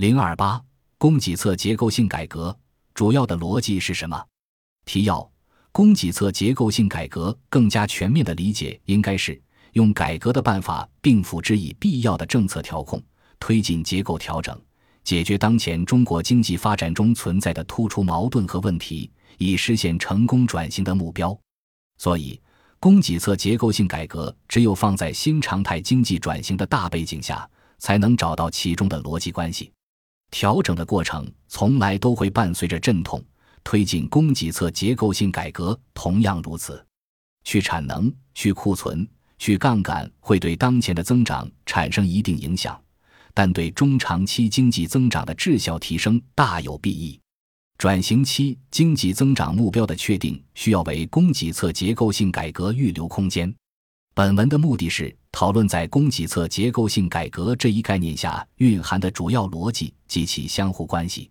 零二八供给侧结构性改革主要的逻辑是什么？提要：供给侧结构性改革更加全面的理解，应该是用改革的办法，并辅之以必要的政策调控，推进结构调整，解决当前中国经济发展中存在的突出矛盾和问题，以实现成功转型的目标。所以，供给侧结构性改革只有放在新常态经济转型的大背景下，才能找到其中的逻辑关系。调整的过程从来都会伴随着阵痛，推进供给侧结构性改革同样如此。去产能、去库存、去杠杆会对当前的增长产生一定影响，但对中长期经济增长的质效提升大有裨益。转型期经济增长目标的确定，需要为供给侧结构性改革预留空间。本文的目的是讨论在供给侧结构性改革这一概念下蕴含的主要逻辑及其相互关系。